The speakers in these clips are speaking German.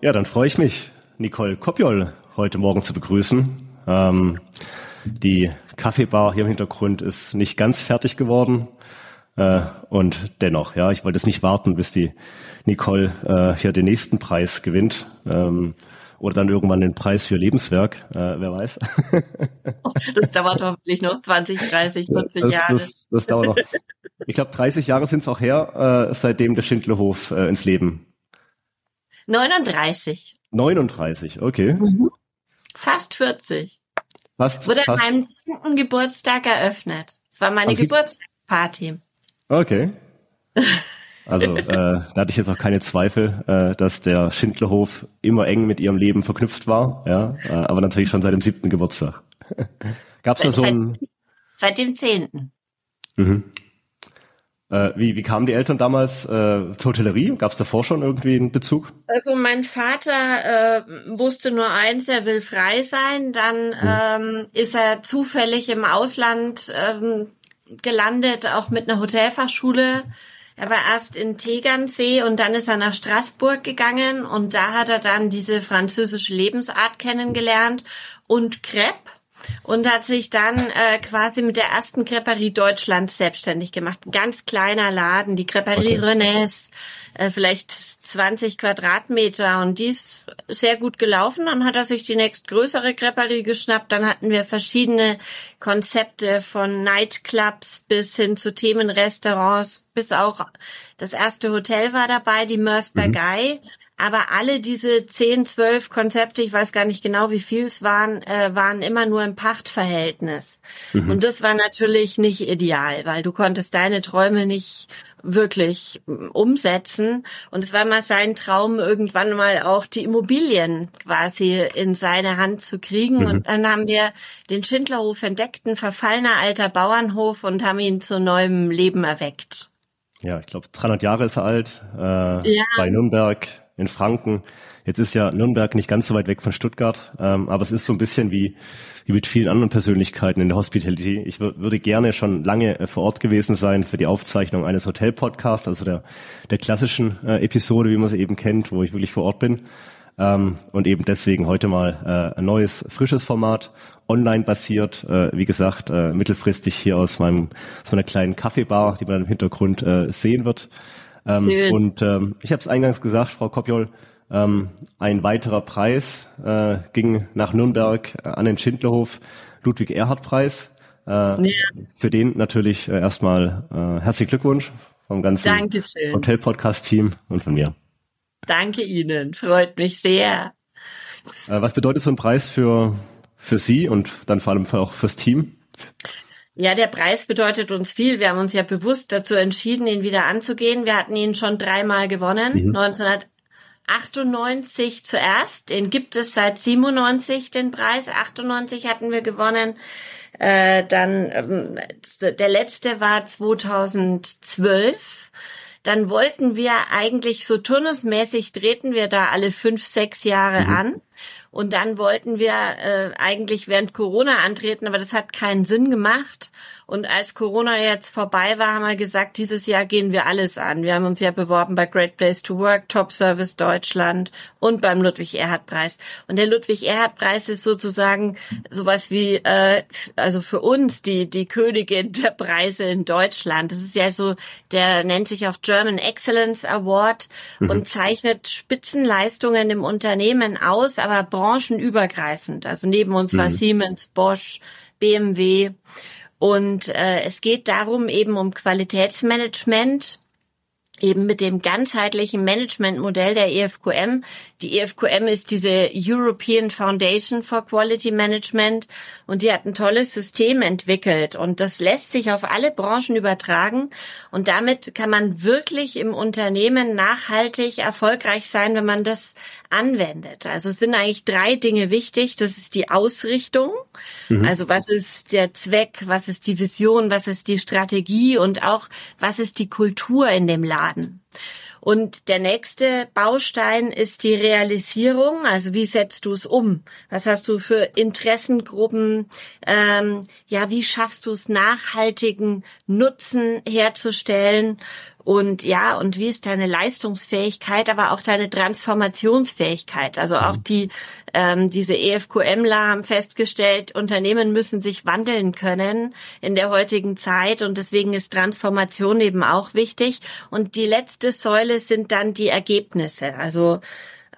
Ja, dann freue ich mich, Nicole Kopjol heute Morgen zu begrüßen. Ähm, die Kaffeebar hier im Hintergrund ist nicht ganz fertig geworden. Äh, und dennoch, ja, ich wollte es nicht warten, bis die Nicole äh, hier den nächsten Preis gewinnt. Ähm, oder dann irgendwann den Preis für Lebenswerk, äh, wer weiß. das dauert hoffentlich noch 20, 30, 40 das, Jahre. Das, das dauert noch. Ich glaube, 30 Jahre sind es auch her, äh, seitdem der Schindlerhof äh, ins Leben 39. 39, okay. Mhm. Fast 40. Fast, Wurde fast. an meinem 10. Geburtstag eröffnet. Es war meine Geburtstagsparty. Okay. Also äh, da hatte ich jetzt auch keine Zweifel, äh, dass der Schindlerhof immer eng mit ihrem Leben verknüpft war, ja, äh, aber natürlich schon seit dem siebten Geburtstag. Gab es da so ein... Seit dem zehnten. Mhm. Äh, wie, wie kamen die Eltern damals äh, zur Hotellerie? Gab es davor schon irgendwie einen Bezug? Also mein Vater äh, wusste nur eins, er will frei sein. Dann hm. ähm, ist er zufällig im Ausland ähm, gelandet, auch mit einer Hotelfachschule. Er war erst in Tegernsee und dann ist er nach Straßburg gegangen und da hat er dann diese französische Lebensart kennengelernt und Crepe und hat sich dann äh, quasi mit der ersten Creperie Deutschlands selbstständig gemacht. Ein ganz kleiner Laden, die Creperie okay. Rennes, äh, vielleicht 20 Quadratmeter und die ist sehr gut gelaufen. Dann hat er sich die nächstgrößere Creperie geschnappt. Dann hatten wir verschiedene Konzepte von Nightclubs bis hin zu Themenrestaurants, bis auch das erste Hotel war dabei, die Mörs mhm. Aber alle diese zehn, zwölf Konzepte, ich weiß gar nicht genau, wie viel es waren, äh, waren immer nur im Pachtverhältnis. Mhm. Und das war natürlich nicht ideal, weil du konntest deine Träume nicht wirklich umsetzen. Und es war mal sein Traum, irgendwann mal auch die Immobilien quasi in seine Hand zu kriegen. Mhm. Und dann haben wir den Schindlerhof entdeckt, ein verfallener alter Bauernhof und haben ihn zu neuem Leben erweckt. Ja, ich glaube, 300 Jahre ist er alt, äh, ja. bei Nürnberg in Franken. Jetzt ist ja Nürnberg nicht ganz so weit weg von Stuttgart, ähm, aber es ist so ein bisschen wie, wie mit vielen anderen Persönlichkeiten in der Hospitality. Ich würde gerne schon lange äh, vor Ort gewesen sein für die Aufzeichnung eines Hotel-Podcasts, also der, der klassischen äh, Episode, wie man sie eben kennt, wo ich wirklich vor Ort bin. Ähm, und eben deswegen heute mal äh, ein neues, frisches Format, online basiert, äh, wie gesagt, äh, mittelfristig hier aus meinem, aus meiner kleinen Kaffeebar, die man im Hintergrund äh, sehen wird. Ähm, und ähm, ich habe es eingangs gesagt, Frau Kopjol, ähm, ein weiterer Preis äh, ging nach Nürnberg äh, an den Schindlerhof, Ludwig-Erhard-Preis. Äh, ja. Für den natürlich äh, erstmal äh, herzlichen Glückwunsch vom ganzen Hotel-Podcast-Team und von mir. Danke Ihnen, freut mich sehr. Äh, was bedeutet so ein Preis für, für Sie und dann vor allem auch fürs Team? Ja, der Preis bedeutet uns viel. Wir haben uns ja bewusst dazu entschieden, ihn wieder anzugehen. Wir hatten ihn schon dreimal gewonnen. Mhm. 1998 zuerst. Den gibt es seit 97, den Preis. 98 hatten wir gewonnen. Äh, dann ähm, der letzte war 2012. Dann wollten wir eigentlich so turnusmäßig treten wir da alle fünf, sechs Jahre mhm. an. Und dann wollten wir äh, eigentlich während Corona antreten, aber das hat keinen Sinn gemacht. Und als Corona jetzt vorbei war, haben wir gesagt, dieses Jahr gehen wir alles an. Wir haben uns ja beworben bei Great Place to Work, Top Service Deutschland und beim Ludwig-Erhard-Preis. Und der Ludwig-Erhard-Preis ist sozusagen sowas wie, äh, also für uns die, die Königin der Preise in Deutschland. Das ist ja so, der nennt sich auch German Excellence Award mhm. und zeichnet Spitzenleistungen im Unternehmen aus, aber branchenübergreifend. Also neben uns mhm. war Siemens, Bosch, BMW. Und äh, es geht darum eben um Qualitätsmanagement, eben mit dem ganzheitlichen Managementmodell der EFQM. Die EFQM ist diese European Foundation for Quality Management und die hat ein tolles System entwickelt und das lässt sich auf alle Branchen übertragen und damit kann man wirklich im Unternehmen nachhaltig erfolgreich sein, wenn man das anwendet. Also es sind eigentlich drei Dinge wichtig. Das ist die Ausrichtung. Mhm. Also was ist der Zweck? Was ist die Vision? Was ist die Strategie? Und auch was ist die Kultur in dem Laden? Und der nächste Baustein ist die Realisierung. Also wie setzt du es um? Was hast du für Interessengruppen? Ähm, ja, wie schaffst du es, nachhaltigen Nutzen herzustellen? Und ja, und wie ist deine Leistungsfähigkeit, aber auch deine Transformationsfähigkeit? Also auch mhm. die, ähm, diese EFQMler haben festgestellt, Unternehmen müssen sich wandeln können in der heutigen Zeit und deswegen ist Transformation eben auch wichtig. Und die letzte Säule sind dann die Ergebnisse. Also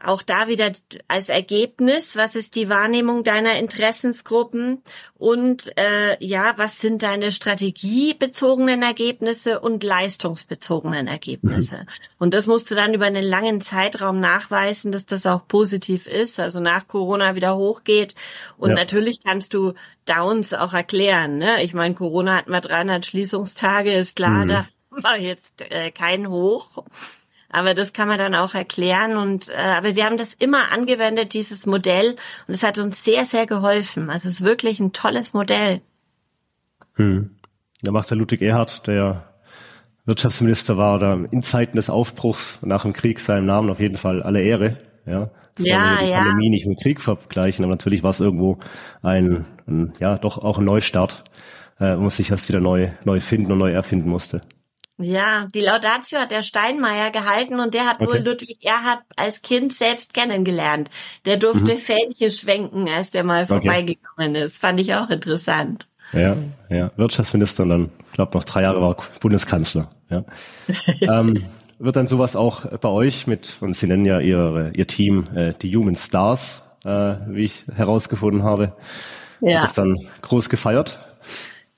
auch da wieder als Ergebnis, was ist die Wahrnehmung deiner Interessensgruppen und äh, ja, was sind deine strategiebezogenen Ergebnisse und leistungsbezogenen Ergebnisse. Mhm. Und das musst du dann über einen langen Zeitraum nachweisen, dass das auch positiv ist, also nach Corona wieder hochgeht. Und ja. natürlich kannst du Downs auch erklären. Ne? Ich meine, Corona hat mal 300 Schließungstage, ist klar, mhm. da war jetzt äh, kein Hoch. Aber das kann man dann auch erklären. Und äh, aber wir haben das immer angewendet, dieses Modell, und es hat uns sehr, sehr geholfen. Also es ist wirklich ein tolles Modell. Hm. Da macht der Ludwig Erhard, der Wirtschaftsminister war, oder in Zeiten des Aufbruchs nach dem Krieg seinem Namen auf jeden Fall alle Ehre. Ja, das ja, die ja. Pandemie nicht mit Krieg vergleichen, aber natürlich war es irgendwo ein, ein, ja, doch auch ein Neustart, äh, wo man sich erst wieder neu, neu finden und neu erfinden musste. Ja, die Laudatio hat der Steinmeier gehalten und der hat okay. wohl Ludwig Erhard als Kind selbst kennengelernt. Der durfte mhm. Fähnchen schwenken, als der mal okay. vorbeigekommen ist. Fand ich auch interessant. Ja, ja. Wirtschaftsminister und dann, ich glaube, noch drei Jahre war Bundeskanzler. Ja. ähm, wird dann sowas auch bei euch mit, und Sie nennen ja Ihr, Ihr Team äh, die Human Stars, äh, wie ich herausgefunden habe. Ja. Wird das dann groß gefeiert?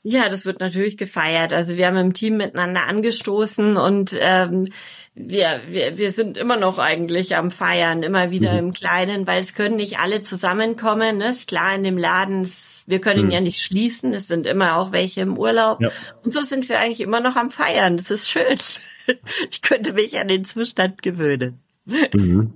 Ja, das wird natürlich gefeiert. Also wir haben im Team miteinander angestoßen und ähm, wir, wir, wir sind immer noch eigentlich am Feiern, immer wieder mhm. im Kleinen, weil es können nicht alle zusammenkommen. Ne? Ist klar, in dem Laden, wir können mhm. ja nicht schließen, es sind immer auch welche im Urlaub. Ja. Und so sind wir eigentlich immer noch am Feiern. Das ist schön. Ich könnte mich an den Zustand gewöhnen. Mhm.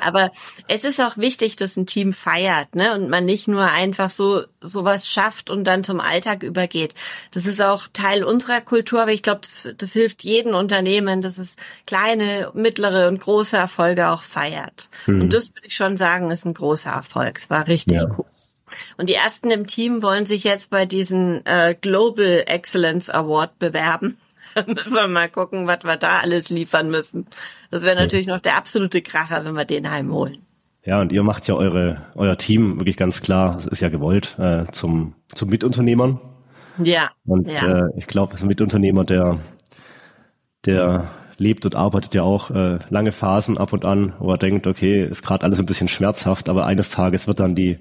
Aber es ist auch wichtig, dass ein Team feiert, ne? Und man nicht nur einfach so sowas schafft und dann zum Alltag übergeht. Das ist auch Teil unserer Kultur, aber ich glaube, das, das hilft jedem Unternehmen, dass es kleine, mittlere und große Erfolge auch feiert. Mhm. Und das würde ich schon sagen, ist ein großer Erfolg. Es war richtig ja. cool. Und die ersten im Team wollen sich jetzt bei diesem äh, Global Excellence Award bewerben. müssen wir mal gucken, was wir da alles liefern müssen. Das wäre natürlich noch der absolute Kracher, wenn wir den heimholen. Ja, und ihr macht ja eure, euer Team wirklich ganz klar, das ist ja gewollt, äh, zum, zum Mitunternehmern. Ja. Und ja. Äh, ich glaube, ein Mitunternehmer, der, der lebt und arbeitet ja auch äh, lange Phasen ab und an, wo er denkt, okay, ist gerade alles ein bisschen schmerzhaft, aber eines Tages wird dann die,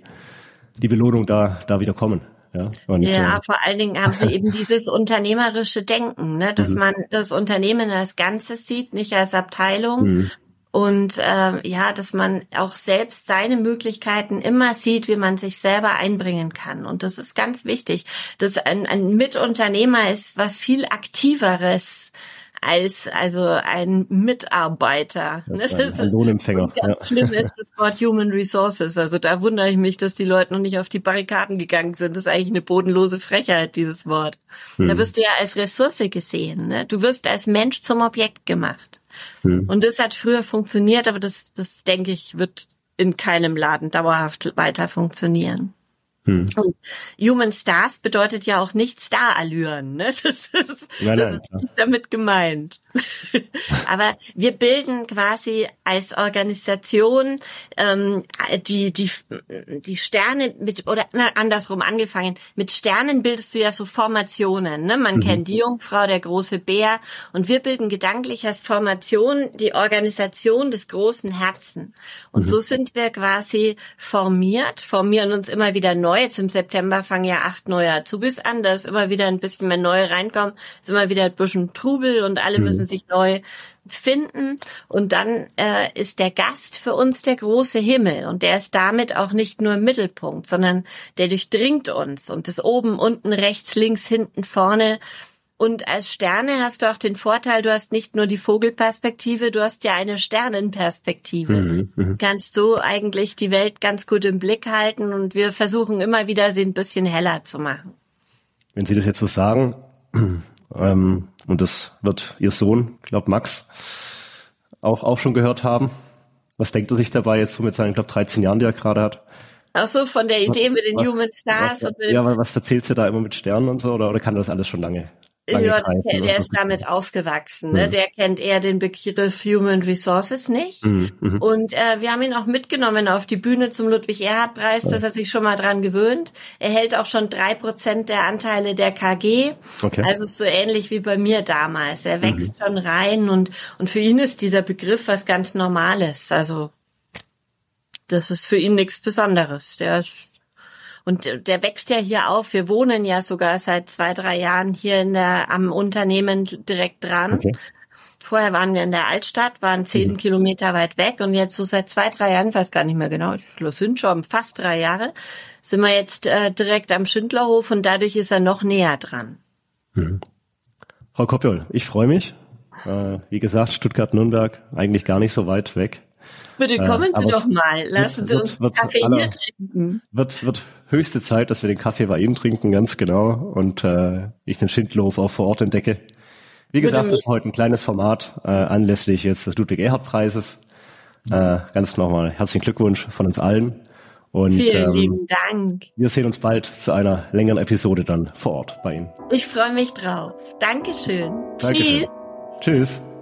die Belohnung da, da wieder kommen. Ja, und, ja, äh, vor allen Dingen haben sie eben dieses unternehmerische Denken, ne, dass mhm. man das Unternehmen als Ganzes sieht, nicht als Abteilung. Mhm. Und äh, ja, dass man auch selbst seine Möglichkeiten immer sieht, wie man sich selber einbringen kann. Und das ist ganz wichtig. Dass ein, ein Mitunternehmer ist was viel aktiveres als also ein Mitarbeiter. Ne? Das ein, Lohnempfänger. Ganz ja. schlimm ist das Wort Human Resources. Also da wundere ich mich, dass die Leute noch nicht auf die Barrikaden gegangen sind. Das ist eigentlich eine bodenlose Frechheit, dieses Wort. Hm. Da wirst du ja als Ressource gesehen. Ne? Du wirst als Mensch zum Objekt gemacht. Hm. Und das hat früher funktioniert, aber das, das denke ich, wird in keinem Laden dauerhaft weiter funktionieren. Hm. Und Human Stars bedeutet ja auch nicht Starallüren, ne? Das ist, nein, das ist nicht damit gemeint. Aber wir bilden quasi als Organisation ähm, die die die Sterne mit oder na, andersrum angefangen mit Sternen bildest du ja so Formationen. Ne? Man mhm. kennt die Jungfrau, der große Bär und wir bilden gedanklich als Formation die Organisation des großen Herzen. Und mhm. so sind wir quasi formiert, formieren uns immer wieder neu. Jetzt im September fangen ja acht neue Azubis an, da ist immer wieder ein bisschen mehr neue reinkommen, ist immer wieder ein bisschen Trubel und alle mhm. müssen müssen sich neu finden. Und dann äh, ist der Gast für uns der große Himmel. Und der ist damit auch nicht nur im Mittelpunkt, sondern der durchdringt uns und ist oben, unten, rechts, links, hinten, vorne. Und als Sterne hast du auch den Vorteil, du hast nicht nur die Vogelperspektive, du hast ja eine Sternenperspektive. Mhm, mh. Kannst so eigentlich die Welt ganz gut im Blick halten und wir versuchen immer wieder, sie ein bisschen heller zu machen. Wenn Sie das jetzt so sagen, ähm, und das wird Ihr Sohn, glaube Max, auch, auch schon gehört haben. Was denkt er sich dabei jetzt so mit seinen, glaube 13 Jahren, die er gerade hat? Ach so, von der Idee was, mit den was, Human Stars. Was, und ja, aber was erzählt sie da immer mit Sternen und so? Oder, oder kann das alles schon lange? Ja, der, der ist damit aufgewachsen. Ne? Mhm. Der kennt eher den Begriff Human Resources nicht. Mhm. mhm. Und äh, wir haben ihn auch mitgenommen auf die Bühne zum Ludwig-Erhard-Preis, dass er sich schon mal dran gewöhnt. Er hält auch schon drei Prozent der Anteile der KG. Okay. Also ist so ähnlich wie bei mir damals. Er wächst mhm. schon rein und, und für ihn ist dieser Begriff was ganz Normales. Also das ist für ihn nichts Besonderes. Der ist und der wächst ja hier auf. Wir wohnen ja sogar seit zwei, drei Jahren hier in der, am Unternehmen direkt dran. Okay. Vorher waren wir in der Altstadt, waren zehn mhm. Kilometer weit weg und jetzt so seit zwei, drei Jahren, weiß gar nicht mehr genau, das sind schon fast drei Jahre, sind wir jetzt äh, direkt am Schindlerhof und dadurch ist er noch näher dran. Mhm. Frau Kopjol, ich freue mich. Äh, wie gesagt, Stuttgart-Nürnberg eigentlich gar nicht so weit weg. Bitte äh, kommen Sie doch mal. Lassen Sie uns wird Kaffee aller, hier trinken. Wird, wird höchste Zeit, dass wir den Kaffee bei Ihnen trinken, ganz genau. Und äh, ich den Schindlof auch vor Ort entdecke. Wie gesagt, das ist heute ein kleines Format äh, anlässlich jetzt des Ludwig-Erhard-Preises. Äh, ganz nochmal herzlichen Glückwunsch von uns allen. Und, Vielen ähm, lieben Dank. Wir sehen uns bald zu einer längeren Episode dann vor Ort bei Ihnen. Ich freue mich drauf. Dankeschön. Dankeschön. Tschüss. Tschüss.